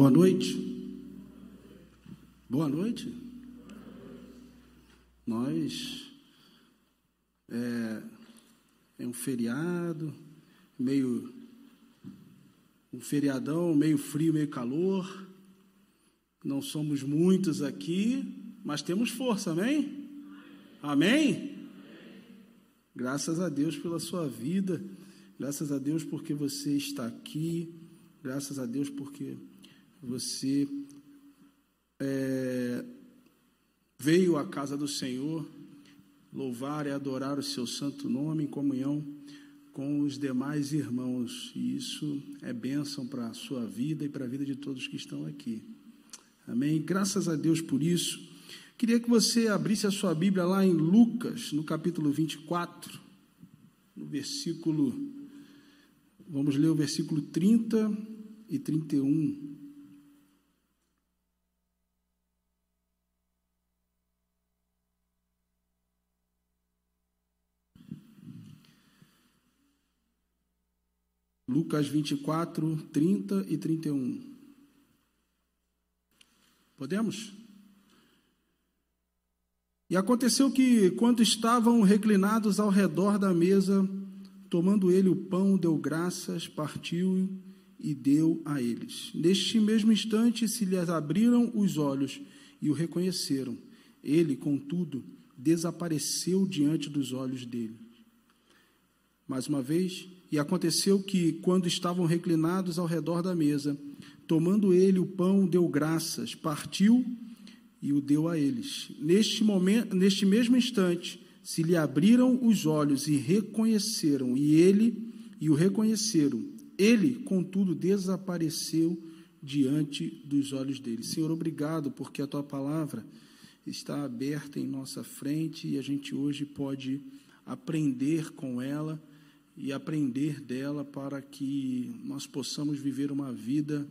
Boa noite. Boa noite. Nós é, é, um feriado, meio um feriadão, meio frio, meio calor. Não somos muitos aqui, mas temos força, amém? Amém? Graças a Deus pela sua vida, graças a Deus porque você está aqui, graças a Deus porque você é, veio à casa do Senhor louvar e adorar o seu santo nome em comunhão com os demais irmãos. E isso é bênção para a sua vida e para a vida de todos que estão aqui. Amém? Graças a Deus por isso. Queria que você abrisse a sua Bíblia lá em Lucas, no capítulo 24, no versículo. Vamos ler o versículo 30 e 31. Lucas 24, 30 e 31. Podemos? E aconteceu que, quando estavam reclinados ao redor da mesa, tomando ele o pão, deu graças, partiu e deu a eles. Neste mesmo instante se lhes abriram os olhos e o reconheceram. Ele, contudo, desapareceu diante dos olhos dele. Mais uma vez, e aconteceu que, quando estavam reclinados ao redor da mesa, tomando ele o pão, deu graças, partiu e o deu a eles. Neste momento, neste mesmo instante, se lhe abriram os olhos e reconheceram, e ele e o reconheceram. Ele, contudo, desapareceu diante dos olhos deles. Senhor, obrigado porque a tua palavra está aberta em nossa frente e a gente hoje pode aprender com ela e aprender dela para que nós possamos viver uma vida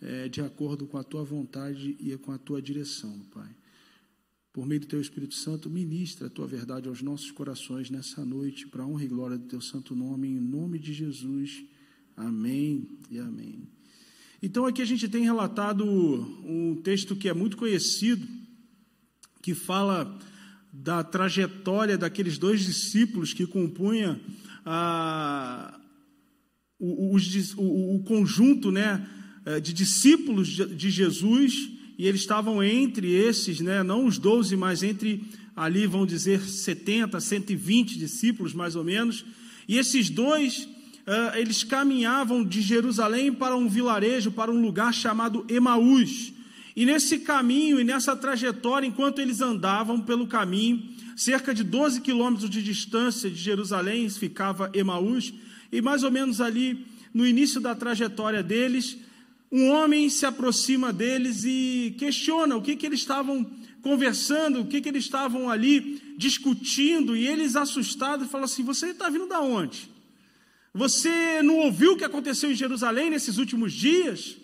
é, de acordo com a tua vontade e com a tua direção, Pai. Por meio do teu Espírito Santo, ministra a tua verdade aos nossos corações nessa noite, para a honra e glória do teu santo nome, em nome de Jesus. Amém e amém. Então, aqui a gente tem relatado um texto que é muito conhecido, que fala da trajetória daqueles dois discípulos que compunham a, o, o, o, conjunto né, é, de discípulos de Jesus, e eles estavam entre esses, né, não os doze, mas entre ali, vão dizer, 70, 120 discípulos, mais ou menos, e esses dois, uh, eles caminhavam de Jerusalém para um vilarejo, para um lugar chamado Emaús, e nesse caminho e nessa trajetória, enquanto eles andavam pelo caminho, cerca de 12 quilômetros de distância de Jerusalém ficava Emaús, e mais ou menos ali no início da trajetória deles, um homem se aproxima deles e questiona o que, que eles estavam conversando, o que, que eles estavam ali discutindo, e eles assustados falam assim: Você está vindo da onde? Você não ouviu o que aconteceu em Jerusalém nesses últimos dias?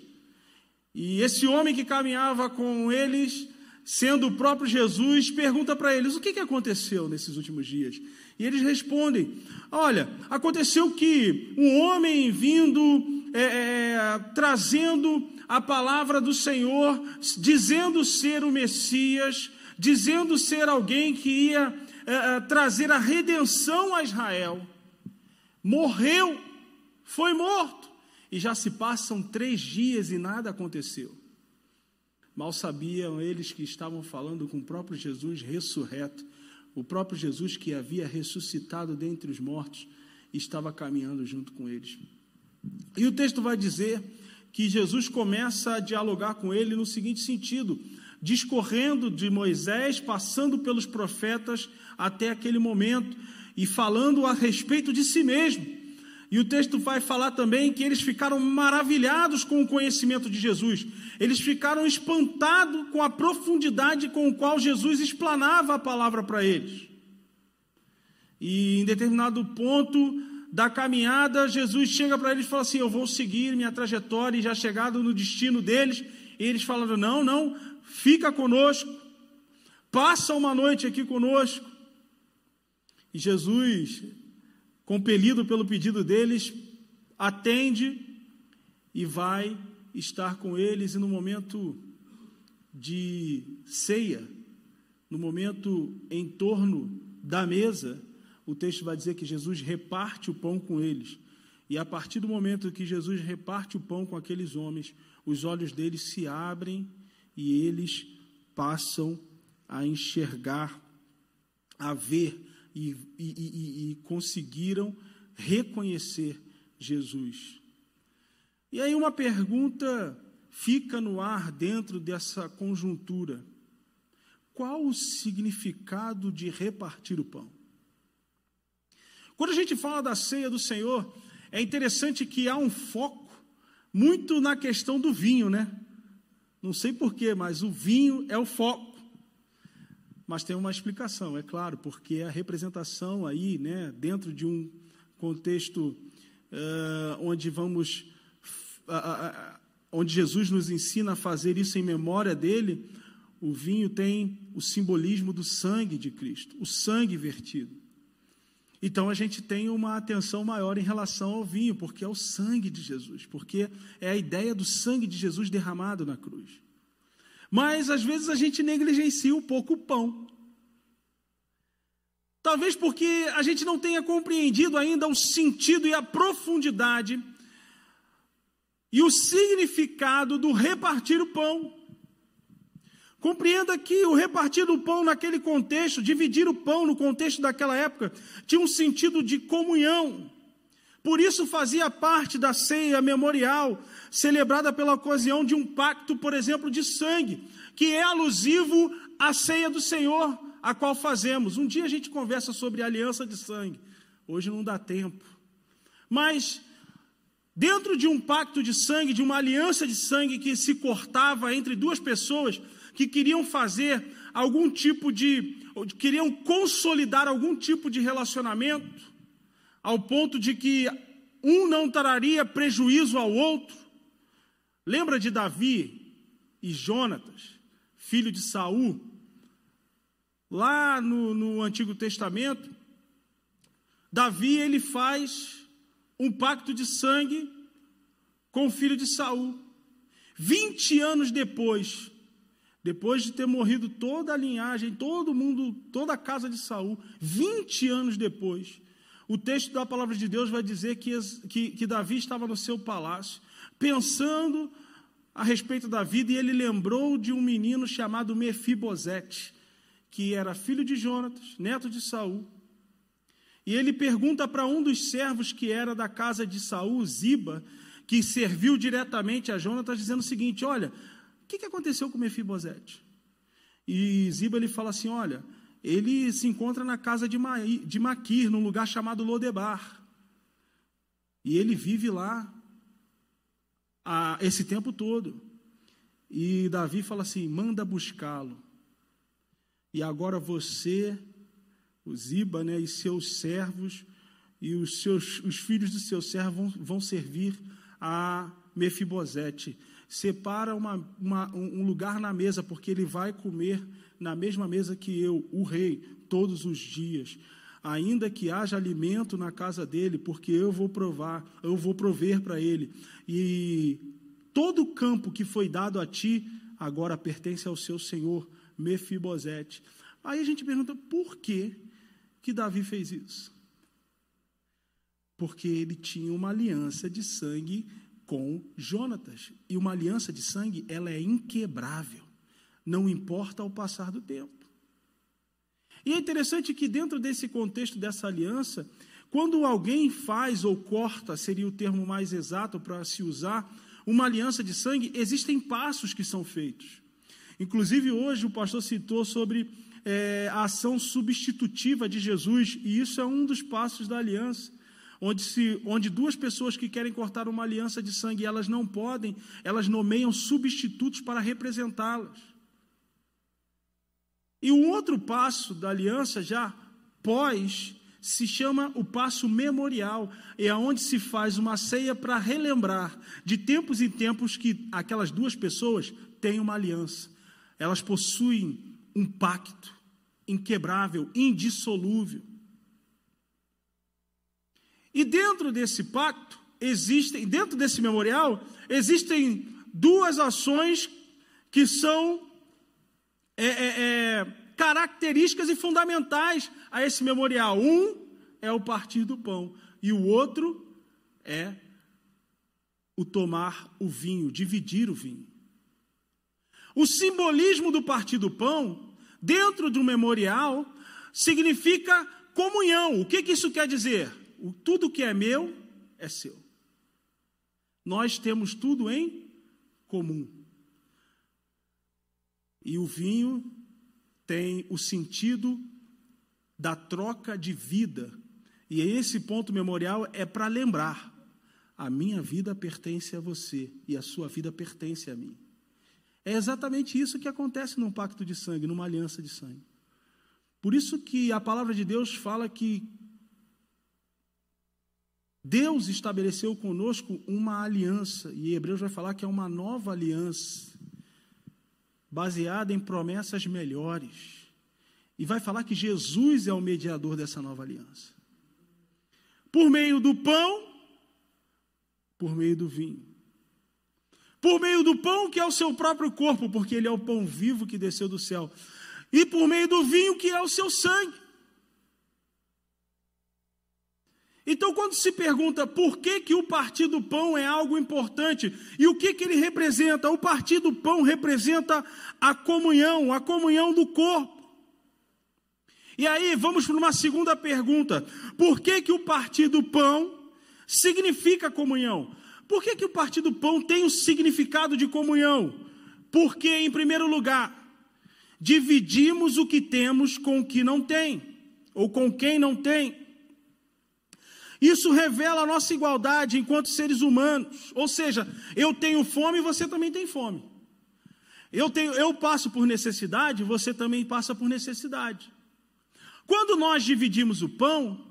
E esse homem que caminhava com eles, sendo o próprio Jesus, pergunta para eles: o que, que aconteceu nesses últimos dias? E eles respondem: Olha, aconteceu que um homem vindo, é, é, trazendo a palavra do Senhor, dizendo ser o Messias, dizendo ser alguém que ia é, é trazer a redenção a Israel, morreu, foi morto e já se passam três dias e nada aconteceu. Mal sabiam eles que estavam falando com o próprio Jesus ressurreto, o próprio Jesus que havia ressuscitado dentre os mortos, estava caminhando junto com eles. E o texto vai dizer que Jesus começa a dialogar com ele no seguinte sentido: discorrendo de Moisés, passando pelos profetas até aquele momento e falando a respeito de si mesmo. E o texto vai falar também que eles ficaram maravilhados com o conhecimento de Jesus. Eles ficaram espantados com a profundidade com a qual Jesus explanava a palavra para eles. E em determinado ponto da caminhada, Jesus chega para eles e fala assim: Eu vou seguir minha trajetória, e já chegado no destino deles, eles falaram: Não, não, fica conosco, passa uma noite aqui conosco. E Jesus compelido pelo pedido deles, atende e vai estar com eles e no momento de ceia, no momento em torno da mesa, o texto vai dizer que Jesus reparte o pão com eles. E a partir do momento que Jesus reparte o pão com aqueles homens, os olhos deles se abrem e eles passam a enxergar, a ver e, e, e, e conseguiram reconhecer Jesus. E aí uma pergunta fica no ar dentro dessa conjuntura: qual o significado de repartir o pão? Quando a gente fala da ceia do Senhor, é interessante que há um foco muito na questão do vinho, né? Não sei porquê, mas o vinho é o foco. Mas tem uma explicação, é claro, porque a representação aí, né, dentro de um contexto uh, onde vamos, uh, uh, onde Jesus nos ensina a fazer isso em memória dele, o vinho tem o simbolismo do sangue de Cristo, o sangue vertido. Então a gente tem uma atenção maior em relação ao vinho, porque é o sangue de Jesus, porque é a ideia do sangue de Jesus derramado na cruz. Mas às vezes a gente negligencia um pouco o pão. Talvez porque a gente não tenha compreendido ainda o sentido e a profundidade e o significado do repartir o pão. Compreenda que o repartir do pão naquele contexto, dividir o pão no contexto daquela época, tinha um sentido de comunhão. Por isso fazia parte da ceia memorial, celebrada pela ocasião de um pacto, por exemplo, de sangue, que é alusivo à ceia do Senhor, a qual fazemos. Um dia a gente conversa sobre aliança de sangue, hoje não dá tempo. Mas, dentro de um pacto de sangue, de uma aliança de sangue que se cortava entre duas pessoas, que queriam fazer algum tipo de, queriam consolidar algum tipo de relacionamento, ao ponto de que um não traria prejuízo ao outro. Lembra de Davi e Jonatas, filho de Saul? Lá no, no Antigo Testamento, Davi ele faz um pacto de sangue com o filho de Saul. Vinte anos depois, depois de ter morrido toda a linhagem, todo mundo, toda a casa de Saul, 20 anos depois, o texto da palavra de Deus vai dizer que, que, que Davi estava no seu palácio, pensando a respeito da vida, e ele lembrou de um menino chamado Mefibosete, que era filho de Jonatas, neto de Saul. E ele pergunta para um dos servos que era da casa de Saul, Ziba, que serviu diretamente a Jonatas, dizendo o seguinte: Olha, que, que aconteceu com Mefibosete? E Ziba ele fala assim: olha, ele se encontra na casa de, Ma, de Maquir, num lugar chamado Lodebar. E ele vive lá a, esse tempo todo. E Davi fala assim: manda buscá-lo. E agora você, o Ziba, né, e seus servos, e os, seus, os filhos dos seus servos vão, vão servir a Mefibosete separa uma, uma, um lugar na mesa, porque ele vai comer na mesma mesa que eu, o rei, todos os dias. Ainda que haja alimento na casa dele, porque eu vou provar, eu vou prover para ele. E todo o campo que foi dado a ti, agora pertence ao seu senhor, Mefibosete. Aí a gente pergunta, por que que Davi fez isso? Porque ele tinha uma aliança de sangue com Jonatas. E uma aliança de sangue, ela é inquebrável, não importa o passar do tempo. E é interessante que dentro desse contexto dessa aliança, quando alguém faz ou corta, seria o termo mais exato para se usar, uma aliança de sangue, existem passos que são feitos. Inclusive, hoje o pastor citou sobre é, a ação substitutiva de Jesus, e isso é um dos passos da aliança onde, se, onde duas pessoas que querem cortar uma aliança de sangue, elas não podem, elas nomeiam substitutos para representá-las. E o outro passo da aliança, já pós, se chama o passo memorial, é onde se faz uma ceia para relembrar de tempos em tempos que aquelas duas pessoas têm uma aliança. Elas possuem um pacto inquebrável, indissolúvel. E dentro desse pacto, existem, dentro desse memorial, existem duas ações que são é, é, é, características e fundamentais a esse memorial. Um é o partir do pão e o outro é o tomar o vinho, dividir o vinho. O simbolismo do partir do pão, dentro do memorial, significa comunhão. O que, que isso quer dizer? O, tudo que é meu é seu. Nós temos tudo em comum. E o vinho tem o sentido da troca de vida. E esse ponto memorial é para lembrar: a minha vida pertence a você e a sua vida pertence a mim. É exatamente isso que acontece num pacto de sangue, numa aliança de sangue. Por isso que a palavra de Deus fala que Deus estabeleceu conosco uma aliança, e Hebreus vai falar que é uma nova aliança, baseada em promessas melhores. E vai falar que Jesus é o mediador dessa nova aliança. Por meio do pão, por meio do vinho. Por meio do pão, que é o seu próprio corpo, porque ele é o pão vivo que desceu do céu. E por meio do vinho, que é o seu sangue. Então, quando se pergunta por que, que o partir do pão é algo importante e o que, que ele representa, o partir do pão representa a comunhão, a comunhão do corpo. E aí, vamos para uma segunda pergunta: por que, que o partir do pão significa comunhão? Por que, que o partir do pão tem o significado de comunhão? Porque, em primeiro lugar, dividimos o que temos com o que não tem, ou com quem não tem. Isso revela a nossa igualdade enquanto seres humanos. Ou seja, eu tenho fome e você também tem fome. Eu, tenho, eu passo por necessidade, você também passa por necessidade. Quando nós dividimos o pão,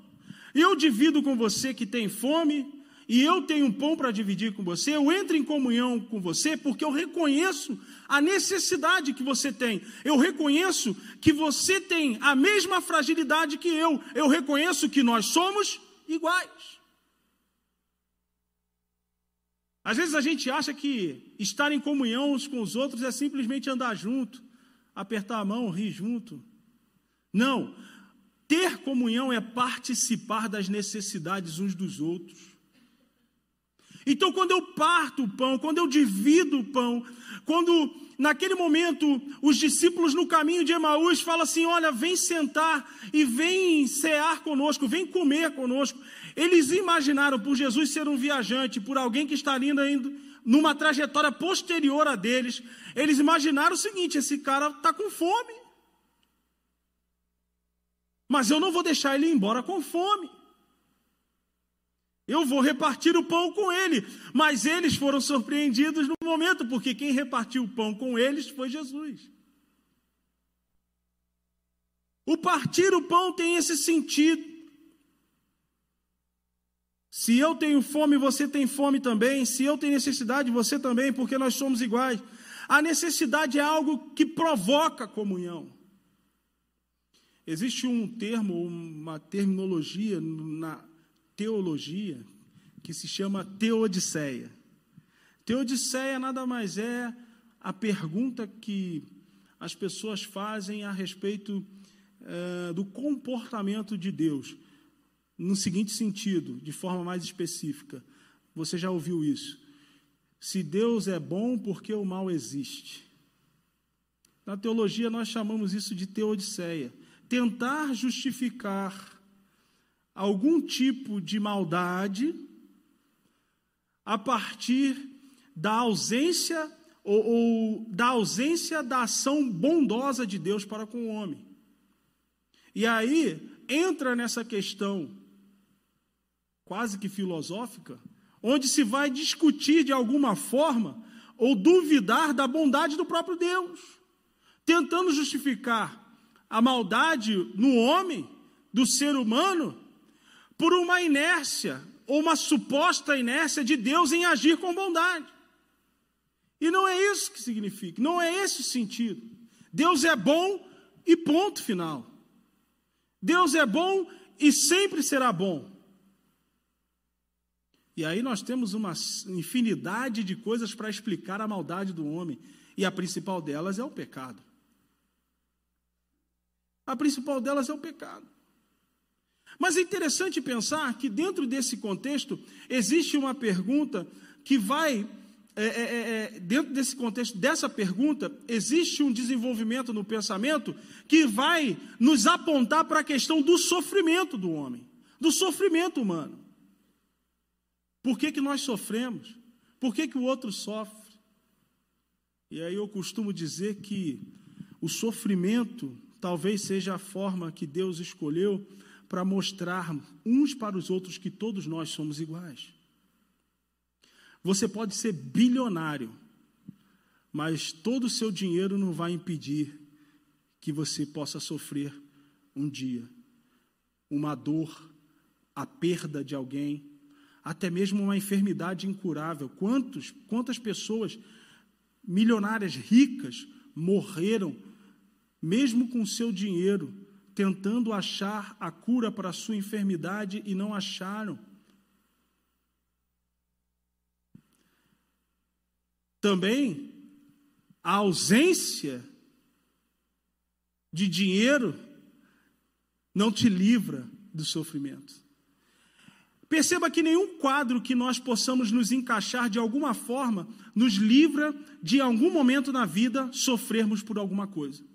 eu divido com você que tem fome, e eu tenho um pão para dividir com você, eu entro em comunhão com você porque eu reconheço a necessidade que você tem. Eu reconheço que você tem a mesma fragilidade que eu. Eu reconheço que nós somos iguais. Às vezes a gente acha que estar em comunhão uns com os outros é simplesmente andar junto, apertar a mão, rir junto. Não. Ter comunhão é participar das necessidades uns dos outros. Então, quando eu parto o pão, quando eu divido o pão, quando naquele momento os discípulos no caminho de Emaús falam assim: Olha, vem sentar e vem cear conosco, vem comer conosco. Eles imaginaram por Jesus ser um viajante, por alguém que estaria indo numa trajetória posterior a deles. Eles imaginaram o seguinte: esse cara está com fome. Mas eu não vou deixar ele ir embora com fome. Eu vou repartir o pão com ele. Mas eles foram surpreendidos no momento, porque quem repartiu o pão com eles foi Jesus. O partir o pão tem esse sentido. Se eu tenho fome, você tem fome também. Se eu tenho necessidade, você também, porque nós somos iguais. A necessidade é algo que provoca comunhão. Existe um termo, uma terminologia na teologia que se chama teodiceia. Teodiceia nada mais é a pergunta que as pessoas fazem a respeito é, do comportamento de Deus, no seguinte sentido, de forma mais específica. Você já ouviu isso? Se Deus é bom, por que o mal existe? Na teologia, nós chamamos isso de teodiceia. Tentar justificar algum tipo de maldade a partir da ausência ou, ou, da ausência da ação bondosa de Deus para com o homem. E aí entra nessa questão quase que filosófica, onde se vai discutir de alguma forma ou duvidar da bondade do próprio Deus, tentando justificar a maldade no homem, do ser humano, por uma inércia, ou uma suposta inércia de Deus em agir com bondade. E não é isso que significa, não é esse o sentido. Deus é bom e ponto final. Deus é bom e sempre será bom. E aí nós temos uma infinidade de coisas para explicar a maldade do homem, e a principal delas é o pecado. A principal delas é o pecado. Mas é interessante pensar que dentro desse contexto existe uma pergunta que vai é, é, é, é, dentro desse contexto, dessa pergunta, existe um desenvolvimento no pensamento que vai nos apontar para a questão do sofrimento do homem, do sofrimento humano. Por que, que nós sofremos? Por que, que o outro sofre? E aí eu costumo dizer que o sofrimento talvez seja a forma que Deus escolheu para mostrar uns para os outros que todos nós somos iguais. Você pode ser bilionário, mas todo o seu dinheiro não vai impedir que você possa sofrer um dia uma dor, a perda de alguém, até mesmo uma enfermidade incurável. Quantos, quantas pessoas milionárias ricas morreram mesmo com seu dinheiro, tentando achar a cura para a sua enfermidade e não acharam? Também a ausência de dinheiro não te livra do sofrimento. Perceba que nenhum quadro que nós possamos nos encaixar de alguma forma nos livra de em algum momento na vida sofrermos por alguma coisa.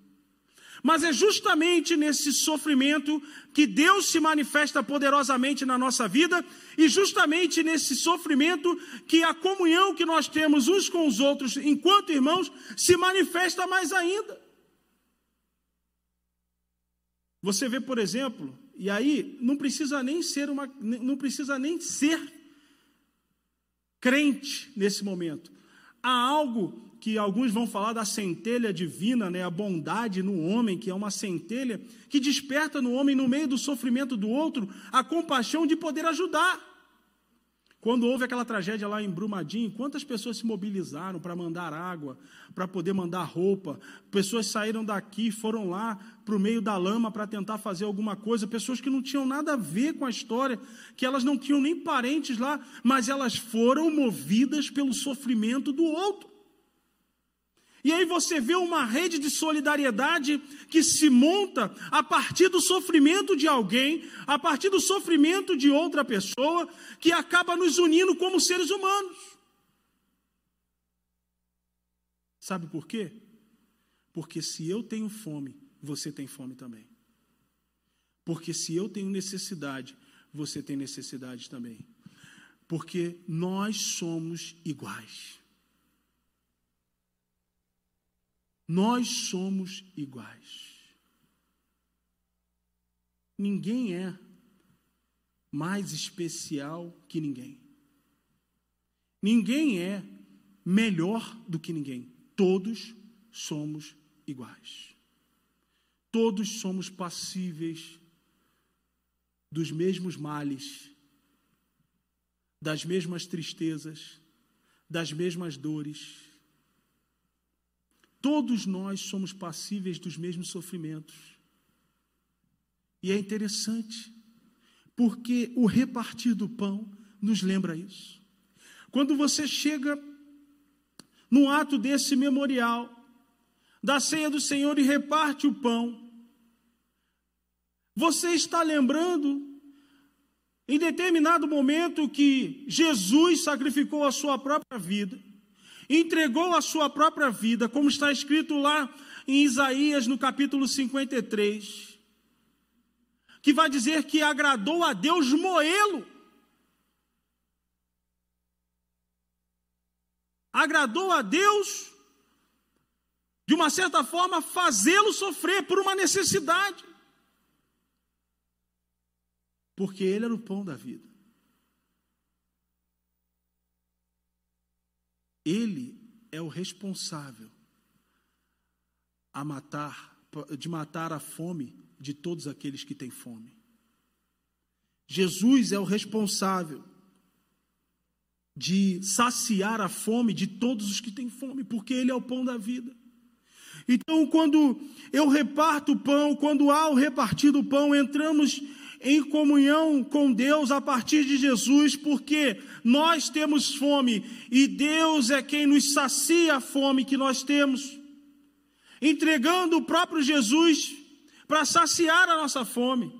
Mas é justamente nesse sofrimento que Deus se manifesta poderosamente na nossa vida, e justamente nesse sofrimento que a comunhão que nós temos uns com os outros enquanto irmãos se manifesta mais ainda. Você vê, por exemplo, e aí não precisa nem ser uma não precisa nem ser crente nesse momento. Há algo que alguns vão falar da centelha divina, né, a bondade no homem, que é uma centelha que desperta no homem, no meio do sofrimento do outro, a compaixão de poder ajudar. Quando houve aquela tragédia lá em Brumadinho, quantas pessoas se mobilizaram para mandar água, para poder mandar roupa? Pessoas saíram daqui, foram lá para o meio da lama para tentar fazer alguma coisa. Pessoas que não tinham nada a ver com a história, que elas não tinham nem parentes lá, mas elas foram movidas pelo sofrimento do outro. E aí você vê uma rede de solidariedade que se monta a partir do sofrimento de alguém, a partir do sofrimento de outra pessoa, que acaba nos unindo como seres humanos. Sabe por quê? Porque se eu tenho fome, você tem fome também. Porque se eu tenho necessidade, você tem necessidade também. Porque nós somos iguais. Nós somos iguais. Ninguém é mais especial que ninguém. Ninguém é melhor do que ninguém. Todos somos iguais. Todos somos passíveis dos mesmos males, das mesmas tristezas, das mesmas dores Todos nós somos passíveis dos mesmos sofrimentos. E é interessante, porque o repartir do pão nos lembra isso. Quando você chega num ato desse memorial, da ceia do Senhor e reparte o pão, você está lembrando, em determinado momento, que Jesus sacrificou a sua própria vida entregou a sua própria vida, como está escrito lá em Isaías no capítulo 53, que vai dizer que agradou a Deus moê-lo. Agradou a Deus, de uma certa forma, fazê-lo sofrer por uma necessidade. Porque ele era o pão da vida. Ele é o responsável a matar, de matar a fome de todos aqueles que têm fome. Jesus é o responsável de saciar a fome de todos os que têm fome, porque Ele é o pão da vida. Então, quando eu reparto o pão, quando há o repartido pão, entramos em comunhão com Deus a partir de Jesus, porque nós temos fome e Deus é quem nos sacia a fome que nós temos, entregando o próprio Jesus para saciar a nossa fome.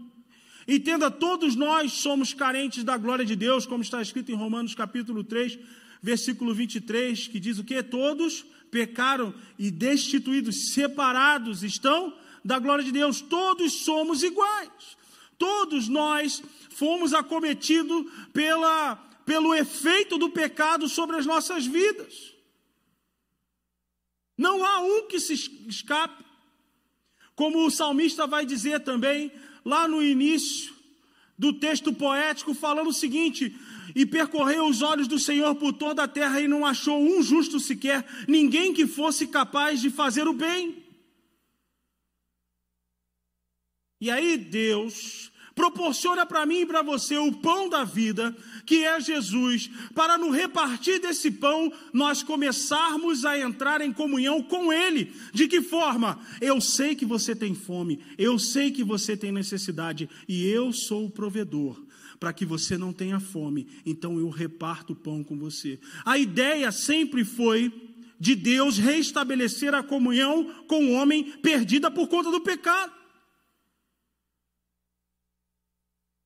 Entenda, todos nós somos carentes da glória de Deus, como está escrito em Romanos capítulo 3, versículo 23, que diz o que? Todos pecaram e destituídos, separados estão da glória de Deus. Todos somos iguais. Todos nós fomos acometidos pela, pelo efeito do pecado sobre as nossas vidas. Não há um que se escape. Como o salmista vai dizer também, lá no início do texto poético, falando o seguinte: E percorreu os olhos do Senhor por toda a terra e não achou um justo sequer, ninguém que fosse capaz de fazer o bem. E aí Deus proporciona para mim e para você o pão da vida, que é Jesus, para no repartir desse pão nós começarmos a entrar em comunhão com Ele. De que forma? Eu sei que você tem fome, eu sei que você tem necessidade e eu sou o provedor. Para que você não tenha fome, então eu reparto o pão com você. A ideia sempre foi de Deus restabelecer a comunhão com o homem perdida por conta do pecado.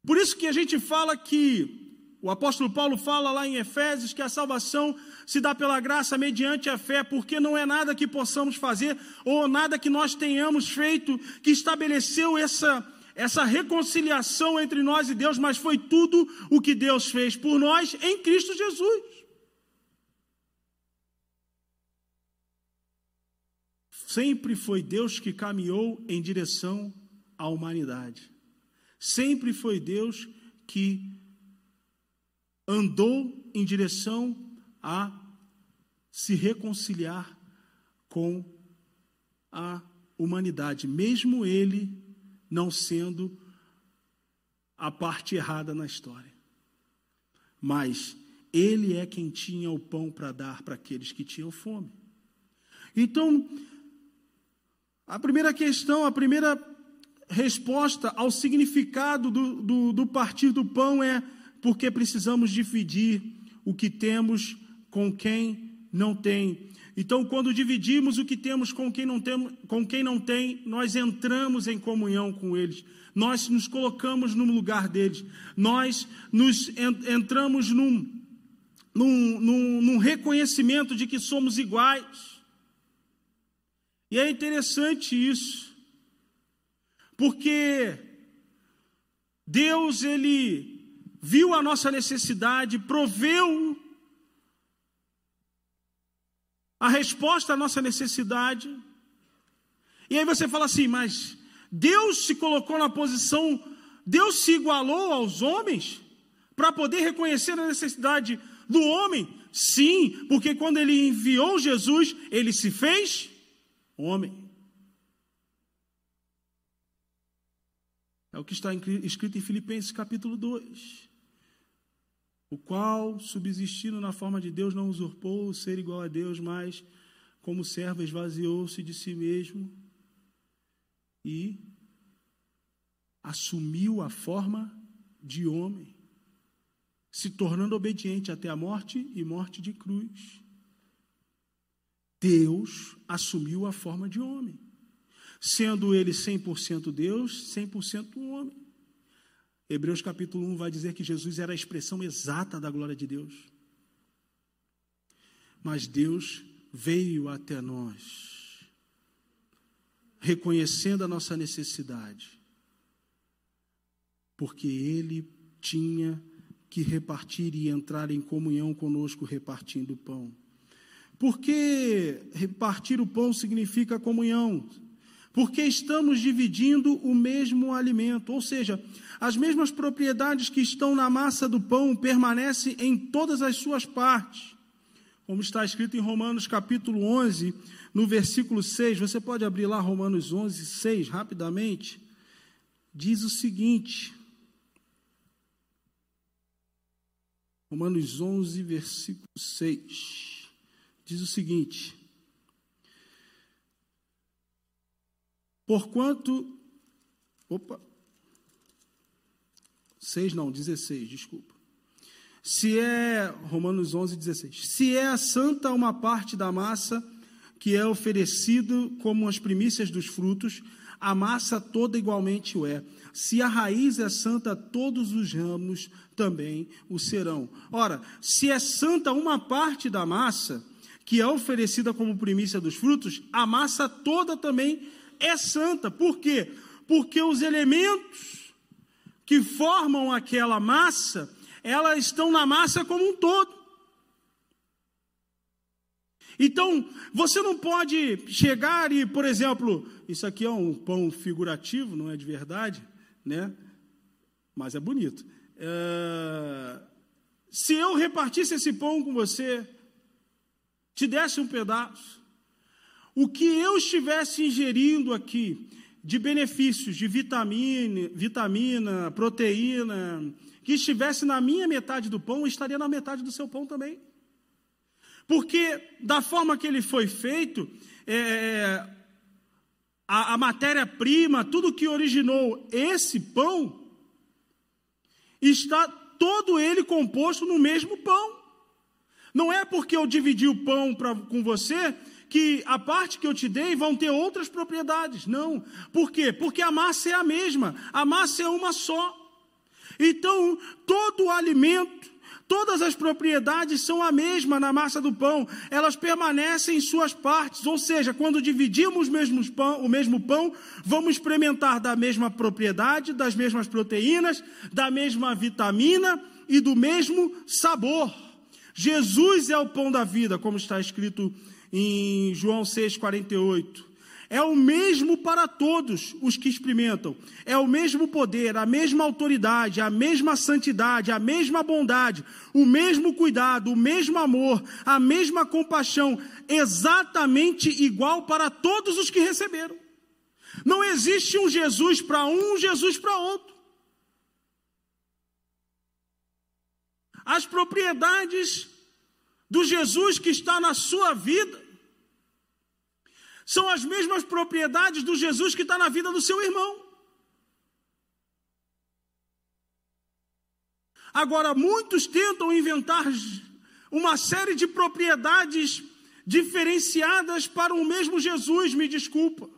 Por isso que a gente fala que o apóstolo Paulo fala lá em Efésios que a salvação se dá pela graça mediante a fé, porque não é nada que possamos fazer ou nada que nós tenhamos feito que estabeleceu essa essa reconciliação entre nós e Deus, mas foi tudo o que Deus fez por nós em Cristo Jesus. Sempre foi Deus que caminhou em direção à humanidade. Sempre foi Deus que andou em direção a se reconciliar com a humanidade, mesmo ele não sendo a parte errada na história. Mas ele é quem tinha o pão para dar para aqueles que tinham fome. Então, a primeira questão, a primeira resposta ao significado do, do, do partir do pão é porque precisamos dividir o que temos com quem não tem. Então, quando dividimos o que temos com quem não tem, com quem não tem, nós entramos em comunhão com eles. Nós nos colocamos no lugar deles. Nós nos entramos num, num, num, num reconhecimento de que somos iguais. E é interessante isso. Porque Deus ele viu a nossa necessidade, proveu a resposta à nossa necessidade. E aí você fala assim, mas Deus se colocou na posição, Deus se igualou aos homens para poder reconhecer a necessidade do homem? Sim, porque quando ele enviou Jesus, ele se fez homem. É o que está escrito em Filipenses capítulo 2. O qual, subsistindo na forma de Deus, não usurpou o ser igual a Deus, mas, como servo, esvaziou-se de si mesmo e assumiu a forma de homem, se tornando obediente até a morte e morte de cruz. Deus assumiu a forma de homem sendo ele 100% Deus, 100% homem. Hebreus capítulo 1 vai dizer que Jesus era a expressão exata da glória de Deus. Mas Deus veio até nós, reconhecendo a nossa necessidade, porque Ele tinha que repartir e entrar em comunhão conosco, repartindo o pão. Porque repartir o pão significa comunhão porque estamos dividindo o mesmo alimento, ou seja, as mesmas propriedades que estão na massa do pão permanecem em todas as suas partes. Como está escrito em Romanos capítulo 11, no versículo 6, você pode abrir lá Romanos 11, 6, rapidamente. Diz o seguinte: Romanos 11, versículo 6. Diz o seguinte: Porquanto, opa, 6 não, 16, desculpa. Se é, Romanos 11, 16. Se é santa uma parte da massa que é oferecido como as primícias dos frutos, a massa toda igualmente o é. Se a raiz é santa, todos os ramos também o serão. Ora, se é santa uma parte da massa, que é oferecida como primícia dos frutos, a massa toda também é santa. Por quê? Porque os elementos que formam aquela massa, elas estão na massa como um todo. Então, você não pode chegar e, por exemplo, isso aqui é um pão figurativo, não é de verdade, né? Mas é bonito. É... Se eu repartisse esse pão com você, te desse um pedaço, o que eu estivesse ingerindo aqui de benefícios, de vitamina, vitamina, proteína, que estivesse na minha metade do pão, estaria na metade do seu pão também. Porque, da forma que ele foi feito, é, a, a matéria-prima, tudo que originou esse pão, está todo ele composto no mesmo pão. Não é porque eu dividi o pão pra, com você que a parte que eu te dei vão ter outras propriedades. Não. Por quê? Porque a massa é a mesma. A massa é uma só. Então, todo o alimento Todas as propriedades são a mesma na massa do pão, elas permanecem em suas partes, ou seja, quando dividimos pão, o mesmo pão, vamos experimentar da mesma propriedade, das mesmas proteínas, da mesma vitamina e do mesmo sabor. Jesus é o pão da vida, como está escrito em João 6,48. É o mesmo para todos os que experimentam. É o mesmo poder, a mesma autoridade, a mesma santidade, a mesma bondade, o mesmo cuidado, o mesmo amor, a mesma compaixão, exatamente igual para todos os que receberam. Não existe um Jesus para um, um Jesus para outro. As propriedades do Jesus que está na sua vida são as mesmas propriedades do Jesus que está na vida do seu irmão. Agora, muitos tentam inventar uma série de propriedades diferenciadas para o mesmo Jesus, me desculpa.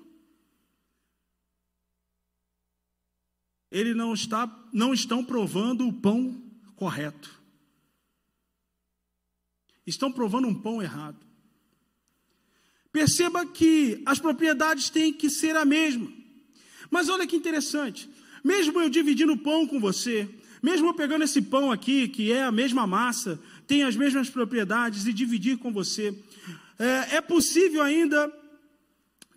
Ele não está, não estão provando o pão correto. Estão provando um pão errado. Perceba que as propriedades têm que ser a mesma. Mas olha que interessante, mesmo eu dividindo o pão com você, mesmo eu pegando esse pão aqui, que é a mesma massa, tem as mesmas propriedades, e dividir com você, é, é possível ainda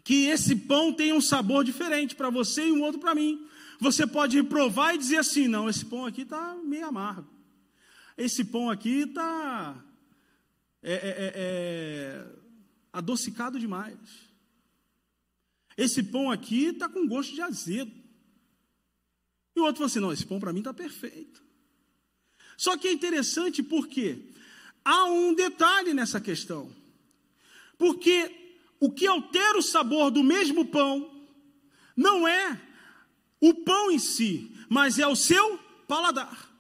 que esse pão tenha um sabor diferente para você e um outro para mim. Você pode provar e dizer assim: não, esse pão aqui está meio amargo. Esse pão aqui está. É, é, é, é adocicado demais. Esse pão aqui está com gosto de azedo. E o outro falou assim: não, esse pão para mim está perfeito. Só que é interessante porque há um detalhe nessa questão. Porque o que altera o sabor do mesmo pão não é o pão em si, mas é o seu paladar.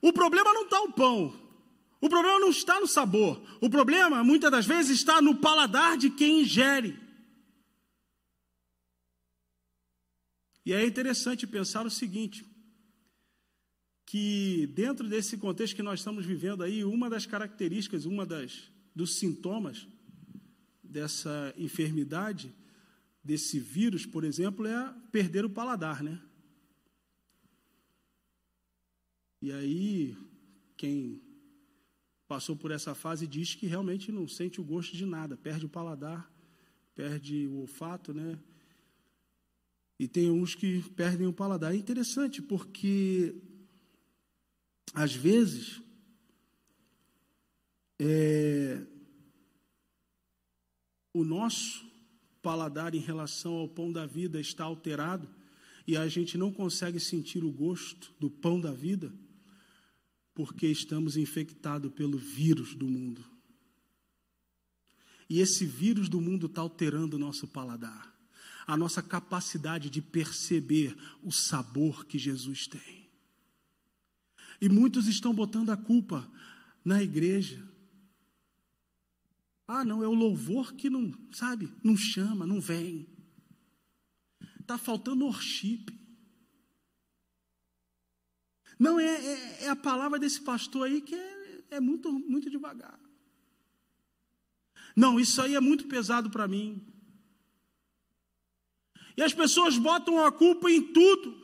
O problema não está o pão, o problema não está no sabor. O problema, muitas das vezes, está no paladar de quem ingere. E é interessante pensar o seguinte: que dentro desse contexto que nós estamos vivendo aí, uma das características, uma das dos sintomas dessa enfermidade, desse vírus, por exemplo, é perder o paladar, né? E aí, quem passou por essa fase diz que realmente não sente o gosto de nada, perde o paladar, perde o olfato, né? E tem uns que perdem o paladar. É interessante porque às vezes é, o nosso paladar em relação ao pão da vida está alterado e a gente não consegue sentir o gosto do pão da vida porque estamos infectados pelo vírus do mundo. E esse vírus do mundo está alterando o nosso paladar. a nossa capacidade de perceber o sabor que Jesus tem. E muitos estão botando a culpa na igreja. Ah, não, é o louvor que não, sabe, não chama, não vem. Está faltando worship. Não, é, é, é, a palavra desse pastor aí que é, é muito, muito devagar. Não, isso aí é muito pesado para mim. E as pessoas botam a culpa em tudo,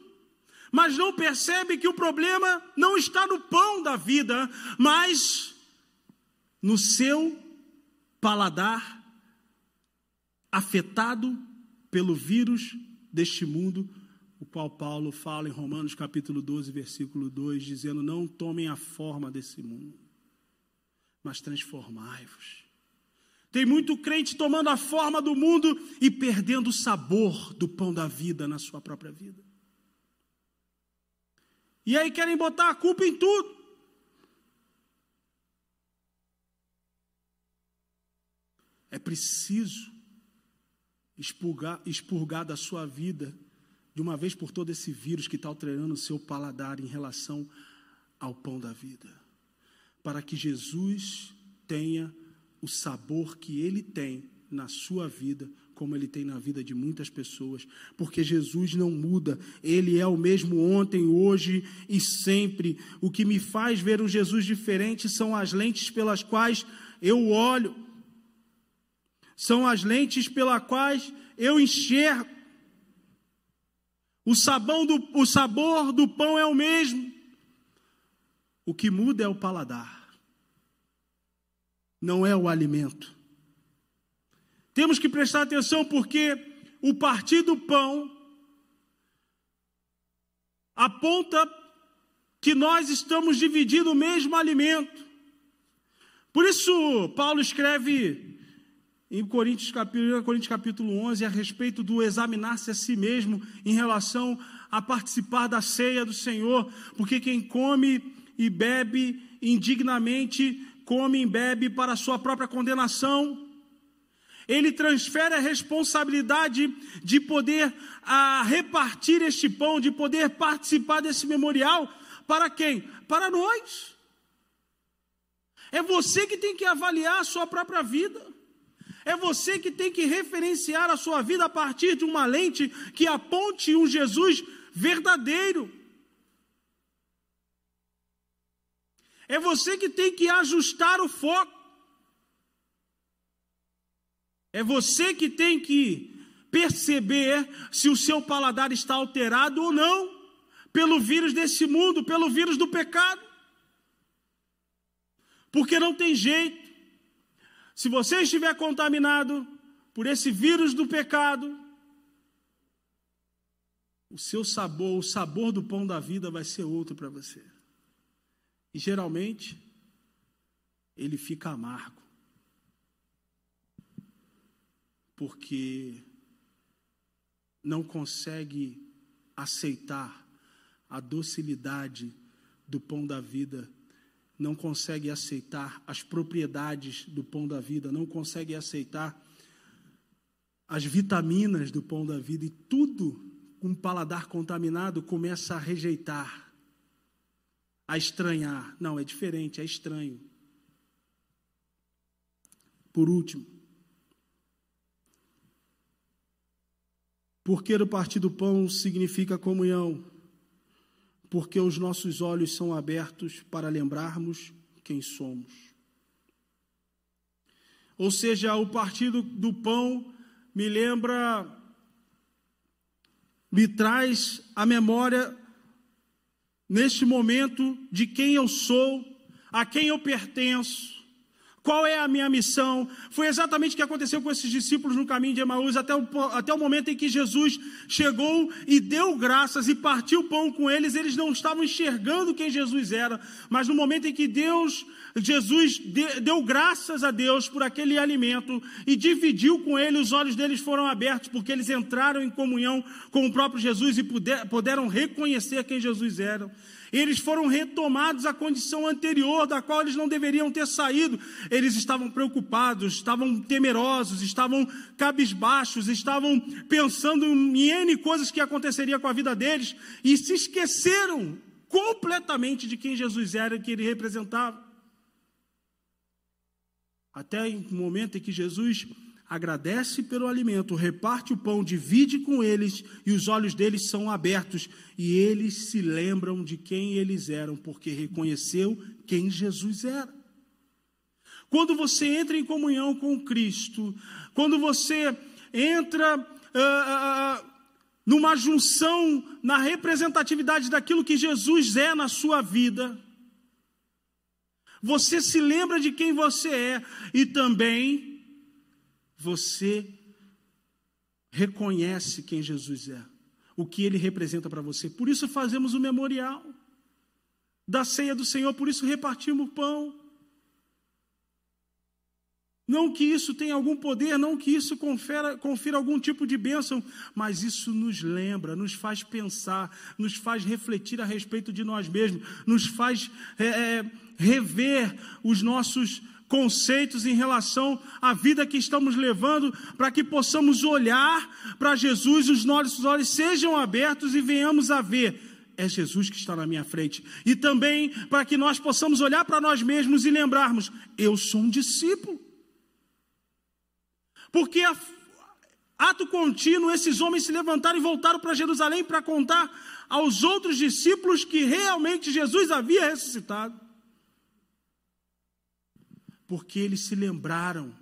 mas não percebem que o problema não está no pão da vida, mas no seu paladar afetado pelo vírus deste mundo o qual Paulo fala em Romanos capítulo 12, versículo 2, dizendo: Não tomem a forma desse mundo, mas transformai-vos. Tem muito crente tomando a forma do mundo e perdendo o sabor do pão da vida na sua própria vida. E aí querem botar a culpa em tudo. É preciso expurgar, expurgar da sua vida de uma vez por todas esse vírus que está alterando o seu paladar em relação ao pão da vida, para que Jesus tenha o sabor que ele tem na sua vida, como ele tem na vida de muitas pessoas, porque Jesus não muda, ele é o mesmo ontem, hoje e sempre. O que me faz ver um Jesus diferente são as lentes pelas quais eu olho, são as lentes pelas quais eu enxergo. O, sabão do, o sabor do pão é o mesmo. O que muda é o paladar, não é o alimento. Temos que prestar atenção porque o partir do pão aponta que nós estamos dividindo o mesmo alimento. Por isso, Paulo escreve em Coríntios capítulo, Coríntios capítulo 11 a respeito do examinar-se a si mesmo em relação a participar da ceia do Senhor, porque quem come e bebe indignamente, come e bebe para a sua própria condenação. Ele transfere a responsabilidade de poder a, repartir este pão, de poder participar desse memorial, para quem? Para nós. É você que tem que avaliar a sua própria vida. É você que tem que referenciar a sua vida a partir de uma lente que aponte um Jesus verdadeiro. É você que tem que ajustar o foco. É você que tem que perceber se o seu paladar está alterado ou não pelo vírus desse mundo, pelo vírus do pecado. Porque não tem jeito. Se você estiver contaminado por esse vírus do pecado, o seu sabor, o sabor do pão da vida vai ser outro para você. E geralmente, ele fica amargo. Porque não consegue aceitar a docilidade do pão da vida não consegue aceitar as propriedades do pão da vida, não consegue aceitar as vitaminas do pão da vida e tudo com paladar contaminado começa a rejeitar, a estranhar. Não, é diferente, é estranho. Por último, porque o partir do pão significa comunhão porque os nossos olhos são abertos para lembrarmos quem somos. Ou seja, o partido do pão me lembra, me traz a memória, neste momento, de quem eu sou, a quem eu pertenço, qual é a minha missão? Foi exatamente o que aconteceu com esses discípulos no caminho de Emaús, até o, até o momento em que Jesus chegou e deu graças e partiu o pão com eles. Eles não estavam enxergando quem Jesus era, mas no momento em que Deus, Jesus de, deu graças a Deus por aquele alimento e dividiu com ele, os olhos deles foram abertos, porque eles entraram em comunhão com o próprio Jesus e puder, puderam reconhecer quem Jesus era eles foram retomados à condição anterior, da qual eles não deveriam ter saído. eles estavam preocupados, estavam temerosos, estavam cabisbaixos, estavam pensando em N coisas que aconteceria com a vida deles e se esqueceram completamente de quem Jesus era e que ele representava. Até o momento em que Jesus agradece pelo alimento, reparte o pão, divide com eles e os olhos deles são abertos e eles se lembram de quem eles eram, porque reconheceu quem Jesus era. Quando você entra em comunhão com Cristo, quando você entra uh, numa junção na representatividade daquilo que Jesus é na sua vida, você se lembra de quem você é e também você reconhece quem Jesus é, o que ele representa para você. Por isso fazemos o memorial da ceia do Senhor, por isso repartimos o pão. Não que isso tenha algum poder, não que isso confira, confira algum tipo de bênção, mas isso nos lembra, nos faz pensar, nos faz refletir a respeito de nós mesmos, nos faz é, é rever os nossos conceitos em relação à vida que estamos levando, para que possamos olhar para Jesus, os nossos olhos sejam abertos e venhamos a ver. É Jesus que está na minha frente. E também para que nós possamos olhar para nós mesmos e lembrarmos: eu sou um discípulo. Porque a, ato contínuo, esses homens se levantaram e voltaram para Jerusalém para contar aos outros discípulos que realmente Jesus havia ressuscitado porque eles se lembraram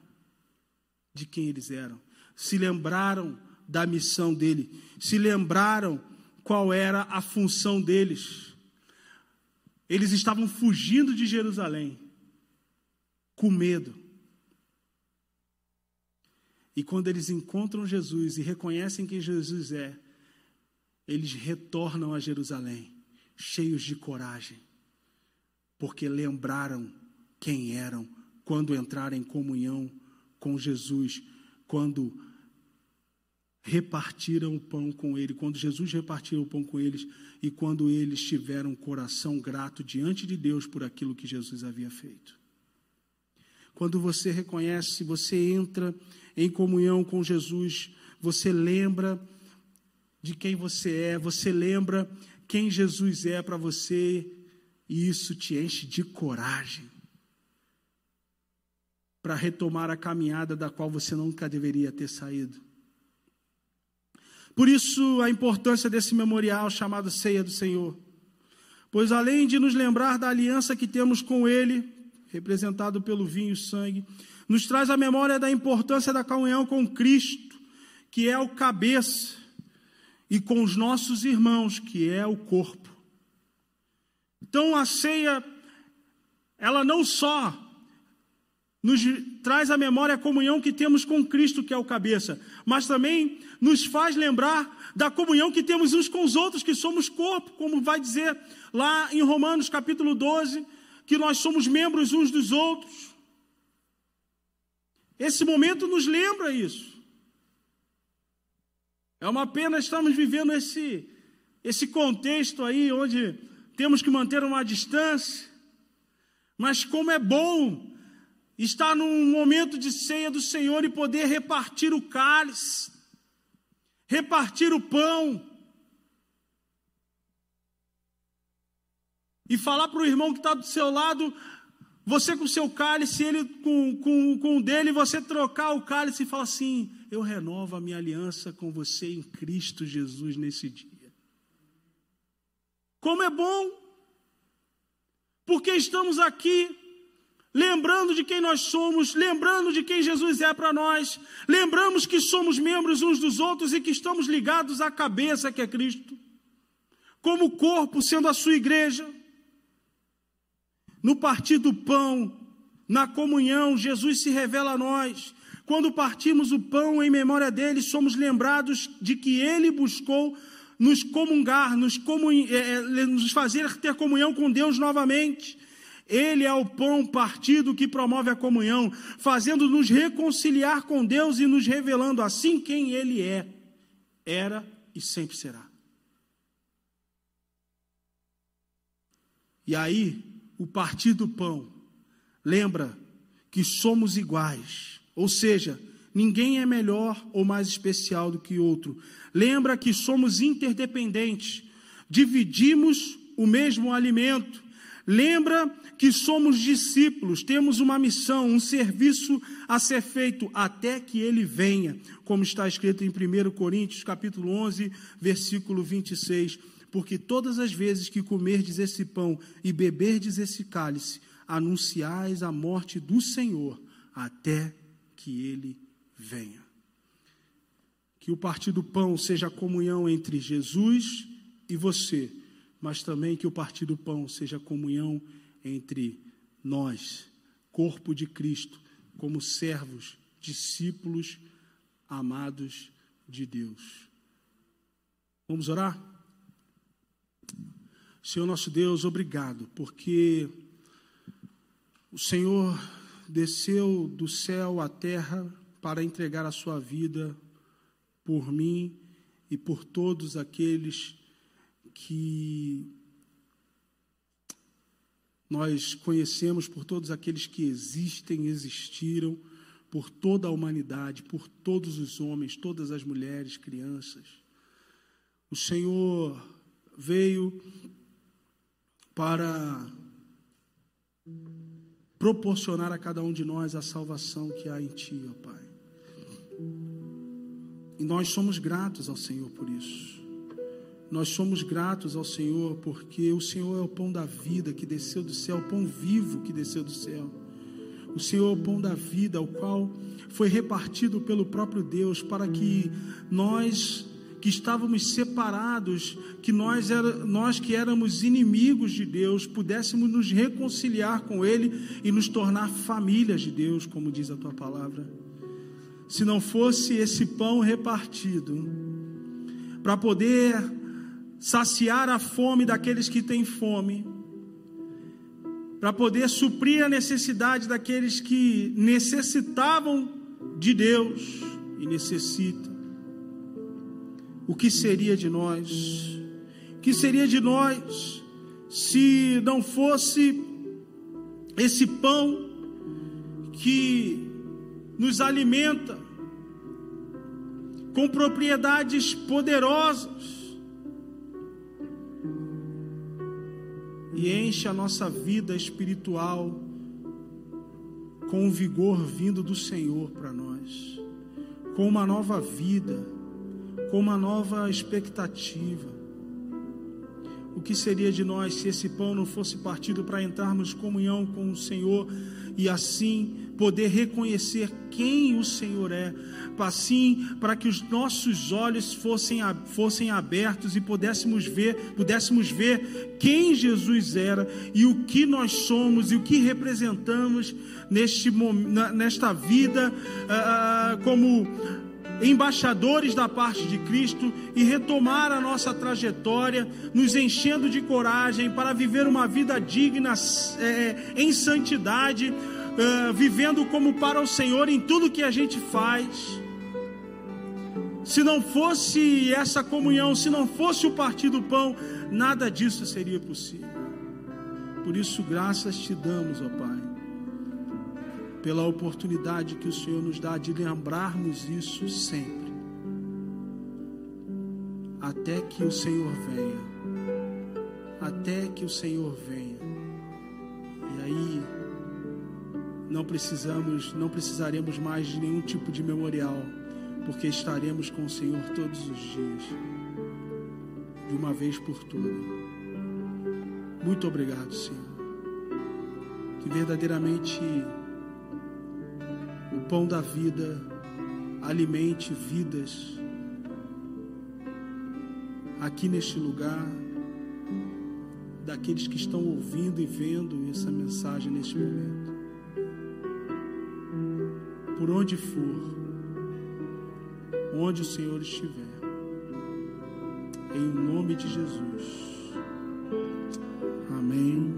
de quem eles eram, se lembraram da missão dele, se lembraram qual era a função deles. Eles estavam fugindo de Jerusalém, com medo. E quando eles encontram Jesus e reconhecem quem Jesus é, eles retornam a Jerusalém, cheios de coragem, porque lembraram quem eram quando entrar em comunhão com Jesus, quando repartiram o pão com ele, quando Jesus repartiu o pão com eles e quando eles tiveram um coração grato diante de Deus por aquilo que Jesus havia feito. Quando você reconhece, você entra em comunhão com Jesus, você lembra de quem você é, você lembra quem Jesus é para você, e isso te enche de coragem para retomar a caminhada da qual você nunca deveria ter saído. Por isso, a importância desse memorial chamado Ceia do Senhor. Pois além de nos lembrar da aliança que temos com Ele, representado pelo vinho e sangue, nos traz a memória da importância da comunhão com Cristo, que é o cabeça, e com os nossos irmãos, que é o corpo. Então a ceia, ela não só nos traz à memória a comunhão que temos com Cristo, que é o cabeça, mas também nos faz lembrar da comunhão que temos uns com os outros, que somos corpo, como vai dizer lá em Romanos capítulo 12, que nós somos membros uns dos outros. Esse momento nos lembra isso. É uma pena estarmos vivendo esse, esse contexto aí, onde temos que manter uma distância, mas como é bom estar num momento de ceia do Senhor e poder repartir o cálice, repartir o pão, e falar para o irmão que está do seu lado, você com o seu cálice, ele com, com, com o dele, você trocar o cálice e falar assim: Eu renovo a minha aliança com você em Cristo Jesus nesse dia. Como é bom, porque estamos aqui lembrando de quem nós somos, lembrando de quem Jesus é para nós, lembramos que somos membros uns dos outros e que estamos ligados à cabeça que é Cristo, como corpo sendo a sua igreja. No partir do pão, na comunhão, Jesus se revela a nós. Quando partimos o pão em memória dele, somos lembrados de que ele buscou nos comungar, nos, comun... é, nos fazer ter comunhão com Deus novamente. Ele é o pão partido que promove a comunhão, fazendo-nos reconciliar com Deus e nos revelando assim quem Ele é, era e sempre será. E aí, o partir do pão, lembra que somos iguais, ou seja, ninguém é melhor ou mais especial do que outro. Lembra que somos interdependentes, dividimos o mesmo alimento. Lembra que somos discípulos, temos uma missão, um serviço a ser feito até que ele venha, como está escrito em 1 Coríntios, capítulo 11, versículo 26, porque todas as vezes que comerdes esse pão e beberdes esse cálice, anunciais a morte do Senhor até que ele venha. Que o partir do pão seja a comunhão entre Jesus e você, mas também que o partir do pão seja comunhão entre nós, corpo de Cristo, como servos, discípulos amados de Deus. Vamos orar? Senhor nosso Deus, obrigado, porque o Senhor desceu do céu à terra para entregar a sua vida por mim e por todos aqueles que nós conhecemos, por todos aqueles que existem, existiram, por toda a humanidade, por todos os homens, todas as mulheres, crianças. O Senhor veio para proporcionar a cada um de nós a salvação que há em Ti, ó Pai. E nós somos gratos ao Senhor por isso. Nós somos gratos ao Senhor porque o Senhor é o pão da vida que desceu do céu, o pão vivo que desceu do céu. O Senhor é o pão da vida, o qual foi repartido pelo próprio Deus para que nós que estávamos separados, que nós, era, nós que éramos inimigos de Deus, pudéssemos nos reconciliar com Ele e nos tornar famílias de Deus, como diz a tua palavra. Se não fosse esse pão repartido, para poder saciar a fome daqueles que têm fome, para poder suprir a necessidade daqueles que necessitavam de Deus e necessitam o que seria de nós? O que seria de nós se não fosse esse pão que nos alimenta com propriedades poderosas e enche a nossa vida espiritual com o vigor vindo do Senhor para nós, com uma nova vida com uma nova expectativa. O que seria de nós se esse pão não fosse partido para entrarmos comunhão com o Senhor e assim poder reconhecer quem o Senhor é, assim para que os nossos olhos fossem, fossem abertos e pudéssemos ver, pudéssemos ver quem Jesus era e o que nós somos e o que representamos neste, nesta vida uh, como embaixadores da parte de Cristo e retomar a nossa trajetória, nos enchendo de coragem para viver uma vida digna, é, em santidade, é, vivendo como para o Senhor em tudo que a gente faz. Se não fosse essa comunhão, se não fosse o partir do pão, nada disso seria possível. Por isso, graças te damos, ó Pai pela oportunidade que o Senhor nos dá de lembrarmos isso sempre, até que o Senhor venha. Até que o Senhor venha. E aí não precisamos, não precisaremos mais de nenhum tipo de memorial, porque estaremos com o Senhor todos os dias, de uma vez por todas. Muito obrigado, Senhor. Que verdadeiramente pão da vida, alimente vidas aqui neste lugar, daqueles que estão ouvindo e vendo essa mensagem neste momento por onde for, onde o Senhor estiver. Em nome de Jesus. Amém.